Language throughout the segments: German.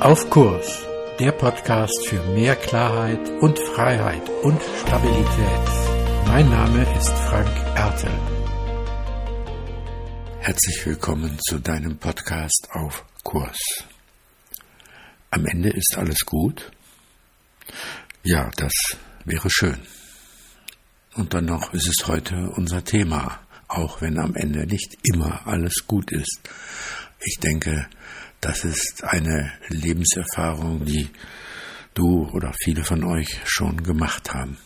Auf Kurs, der Podcast für mehr Klarheit und Freiheit und Stabilität. Mein Name ist Frank Ertel. Herzlich willkommen zu deinem Podcast auf Kurs. Am Ende ist alles gut? Ja, das wäre schön. Und dann noch ist es heute unser Thema, auch wenn am Ende nicht immer alles gut ist. Ich denke, das ist eine Lebenserfahrung, die du oder viele von euch schon gemacht haben.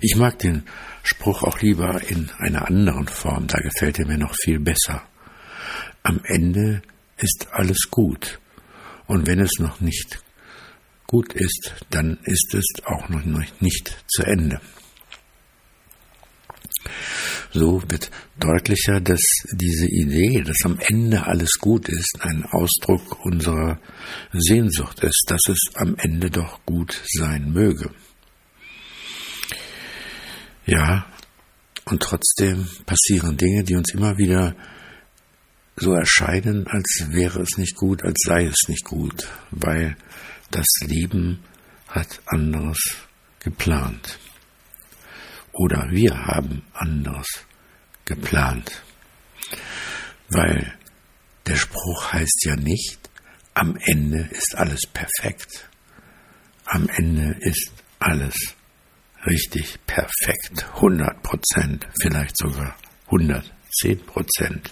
Ich mag den Spruch auch lieber in einer anderen Form, da gefällt er mir noch viel besser. Am Ende ist alles gut. Und wenn es noch nicht gut ist, dann ist es auch noch nicht zu Ende. So wird deutlicher, dass diese Idee, dass am Ende alles gut ist, ein Ausdruck unserer Sehnsucht ist, dass es am Ende doch gut sein möge. Ja, und trotzdem passieren Dinge, die uns immer wieder so erscheinen, als wäre es nicht gut, als sei es nicht gut, weil das Leben hat anderes geplant oder wir haben anderes geplant. Weil der Spruch heißt ja nicht, am Ende ist alles perfekt. Am Ende ist alles richtig perfekt. 100 Prozent, vielleicht sogar 110 Prozent.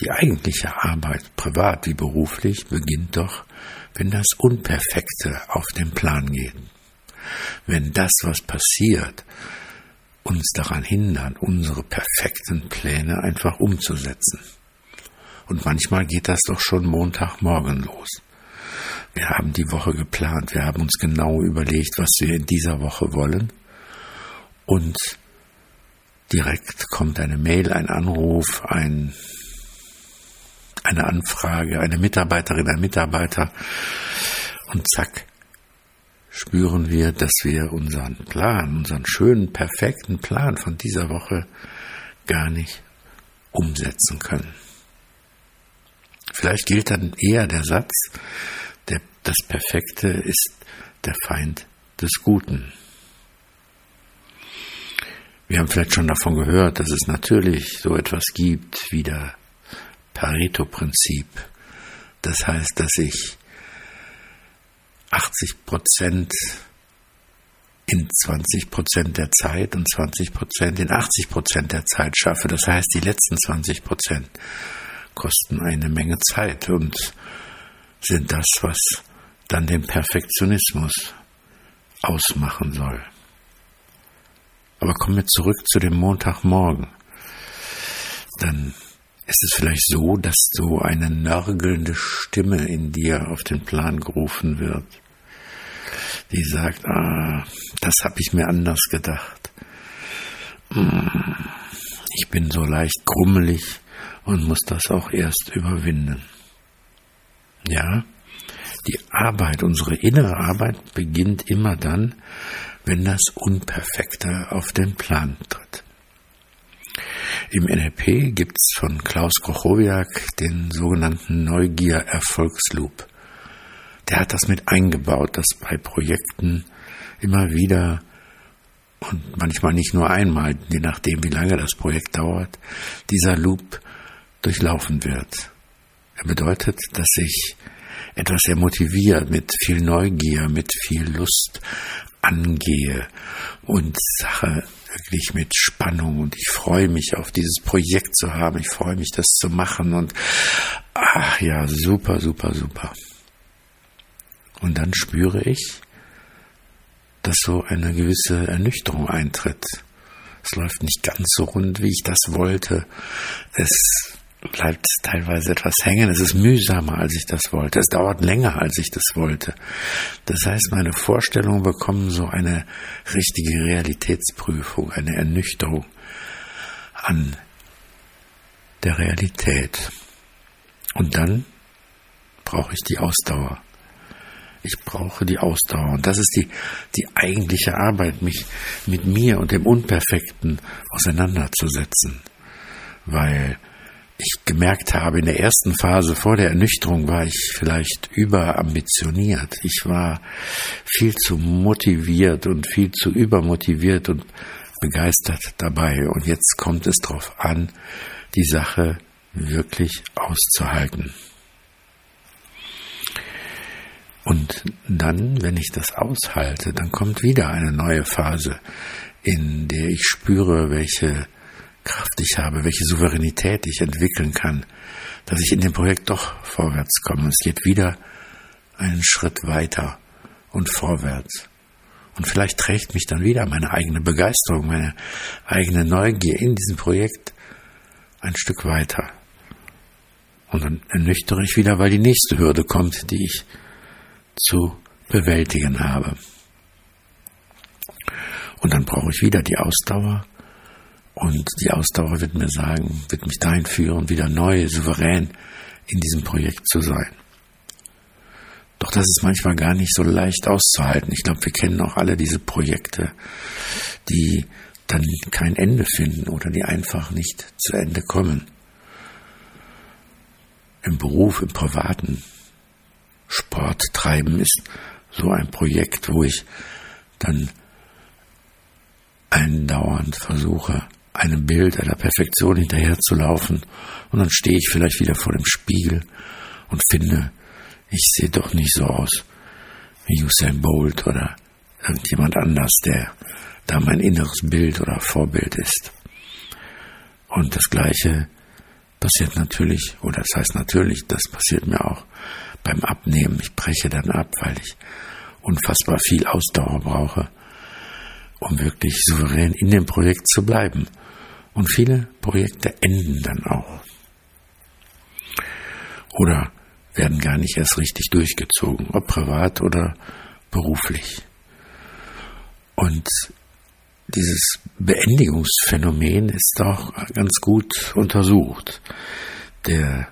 Die eigentliche Arbeit, privat wie beruflich, beginnt doch, wenn das Unperfekte auf den Plan geht wenn das, was passiert, uns daran hindert, unsere perfekten Pläne einfach umzusetzen. Und manchmal geht das doch schon Montagmorgen los. Wir haben die Woche geplant, wir haben uns genau überlegt, was wir in dieser Woche wollen. Und direkt kommt eine Mail, ein Anruf, ein, eine Anfrage, eine Mitarbeiterin, ein Mitarbeiter. Und zack, spüren wir, dass wir unseren Plan, unseren schönen, perfekten Plan von dieser Woche gar nicht umsetzen können. Vielleicht gilt dann eher der Satz, der, das Perfekte ist der Feind des Guten. Wir haben vielleicht schon davon gehört, dass es natürlich so etwas gibt wie der Pareto-Prinzip. Das heißt, dass ich 80 Prozent in 20 Prozent der Zeit und 20 Prozent in 80 Prozent der Zeit schaffe. Das heißt, die letzten 20 Prozent kosten eine Menge Zeit und sind das, was dann den Perfektionismus ausmachen soll. Aber kommen wir zurück zu dem Montagmorgen. Dann ist es vielleicht so, dass so eine nörgelnde Stimme in dir auf den Plan gerufen wird die sagt, ah, das habe ich mir anders gedacht. Hm, ich bin so leicht grummelig und muss das auch erst überwinden. Ja, die Arbeit, unsere innere Arbeit beginnt immer dann, wenn das Unperfekte auf den Plan tritt. Im NLP gibt es von Klaus Kochowiak den sogenannten Neugier-Erfolgsloop der hat das mit eingebaut, dass bei Projekten immer wieder und manchmal nicht nur einmal, je nachdem wie lange das Projekt dauert, dieser Loop durchlaufen wird. Er bedeutet, dass ich etwas sehr motiviert, mit viel Neugier, mit viel Lust angehe und Sache wirklich mit Spannung und ich freue mich auf dieses Projekt zu haben, ich freue mich das zu machen und ach ja, super, super, super. Und dann spüre ich, dass so eine gewisse Ernüchterung eintritt. Es läuft nicht ganz so rund, wie ich das wollte. Es bleibt teilweise etwas hängen. Es ist mühsamer, als ich das wollte. Es dauert länger, als ich das wollte. Das heißt, meine Vorstellungen bekommen so eine richtige Realitätsprüfung, eine Ernüchterung an der Realität. Und dann brauche ich die Ausdauer. Ich brauche die Ausdauer. Und das ist die, die eigentliche Arbeit, mich mit mir und dem Unperfekten auseinanderzusetzen. Weil ich gemerkt habe, in der ersten Phase vor der Ernüchterung war ich vielleicht überambitioniert. Ich war viel zu motiviert und viel zu übermotiviert und begeistert dabei. Und jetzt kommt es darauf an, die Sache wirklich auszuhalten. Und dann, wenn ich das aushalte, dann kommt wieder eine neue Phase, in der ich spüre, welche Kraft ich habe, welche Souveränität ich entwickeln kann, dass ich in dem Projekt doch vorwärts komme. Es geht wieder einen Schritt weiter und vorwärts. Und vielleicht trägt mich dann wieder meine eigene Begeisterung, meine eigene Neugier in diesem Projekt ein Stück weiter. Und dann ernüchtere ich wieder, weil die nächste Hürde kommt, die ich zu bewältigen habe. Und dann brauche ich wieder die Ausdauer. Und die Ausdauer wird mir sagen, wird mich dahin führen, wieder neu, souverän in diesem Projekt zu sein. Doch das ist manchmal gar nicht so leicht auszuhalten. Ich glaube, wir kennen auch alle diese Projekte, die dann kein Ende finden oder die einfach nicht zu Ende kommen. Im Beruf, im privaten Sport treiben ist so ein Projekt, wo ich dann andauernd versuche, einem Bild, einer Perfektion hinterherzulaufen und dann stehe ich vielleicht wieder vor dem Spiegel und finde, ich sehe doch nicht so aus wie Usain Bolt oder irgendjemand anders, der da mein inneres Bild oder Vorbild ist. Und das Gleiche passiert natürlich, oder das heißt natürlich, das passiert mir auch beim Abnehmen. Ich breche dann ab, weil ich unfassbar viel Ausdauer brauche, um wirklich souverän in dem Projekt zu bleiben. Und viele Projekte enden dann auch. Oder werden gar nicht erst richtig durchgezogen, ob privat oder beruflich. Und dieses Beendigungsphänomen ist auch ganz gut untersucht. Der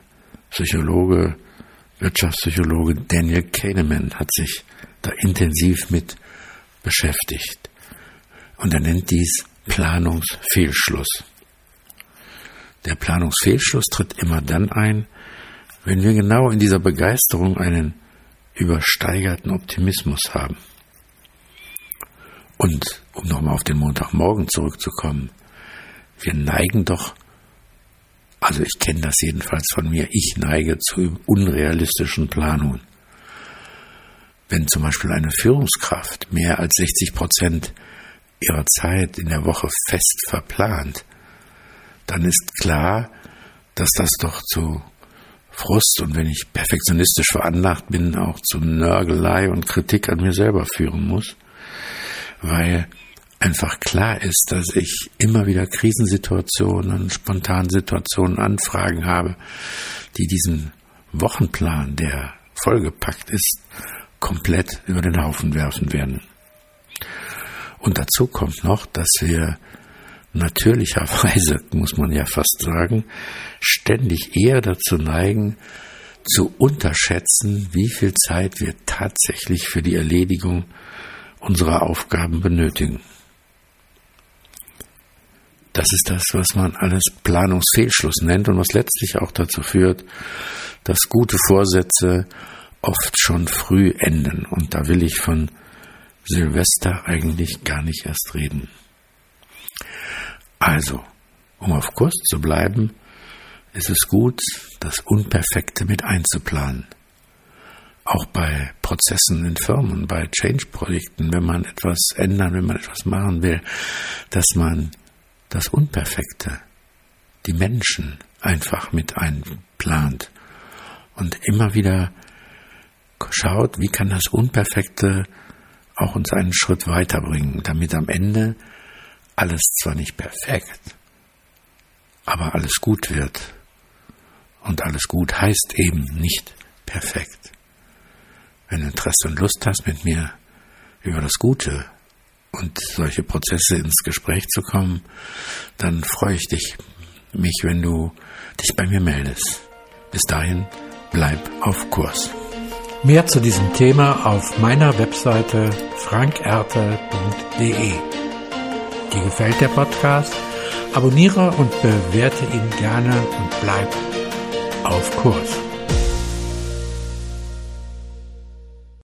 Psychologe, Wirtschaftspsychologe Daniel Kahneman hat sich da intensiv mit beschäftigt. Und er nennt dies Planungsfehlschluss. Der Planungsfehlschluss tritt immer dann ein, wenn wir genau in dieser Begeisterung einen übersteigerten Optimismus haben. Und um nochmal auf den Montagmorgen zurückzukommen, wir neigen doch, also ich kenne das jedenfalls von mir, ich neige zu unrealistischen Planungen. Wenn zum Beispiel eine Führungskraft mehr als 60 Prozent ihrer Zeit in der Woche fest verplant, dann ist klar, dass das doch zu Frust und wenn ich perfektionistisch veranlagt bin, auch zu Nörgelei und Kritik an mir selber führen muss weil einfach klar ist, dass ich immer wieder Krisensituationen, Spontansituationen, Anfragen habe, die diesen Wochenplan, der vollgepackt ist, komplett über den Haufen werfen werden. Und dazu kommt noch, dass wir natürlicherweise, muss man ja fast sagen, ständig eher dazu neigen, zu unterschätzen, wie viel Zeit wir tatsächlich für die Erledigung unserer Aufgaben benötigen. Das ist das, was man alles Planungsfehlschluss nennt und was letztlich auch dazu führt, dass gute Vorsätze oft schon früh enden. Und da will ich von Silvester eigentlich gar nicht erst reden. Also, um auf Kurs zu bleiben, ist es gut, das Unperfekte mit einzuplanen auch bei Prozessen in Firmen, bei Change-Projekten, wenn man etwas ändern, wenn man etwas machen will, dass man das Unperfekte, die Menschen einfach mit einplant und immer wieder schaut, wie kann das Unperfekte auch uns einen Schritt weiterbringen, damit am Ende alles zwar nicht perfekt, aber alles gut wird. Und alles gut heißt eben nicht perfekt. Wenn du Interesse und Lust hast, mit mir über das Gute und solche Prozesse ins Gespräch zu kommen, dann freue ich dich, mich, wenn du dich bei mir meldest. Bis dahin, bleib auf Kurs. Mehr zu diesem Thema auf meiner Webseite frankerte.de. Dir gefällt der Podcast? Abonniere und bewerte ihn gerne und bleib auf Kurs.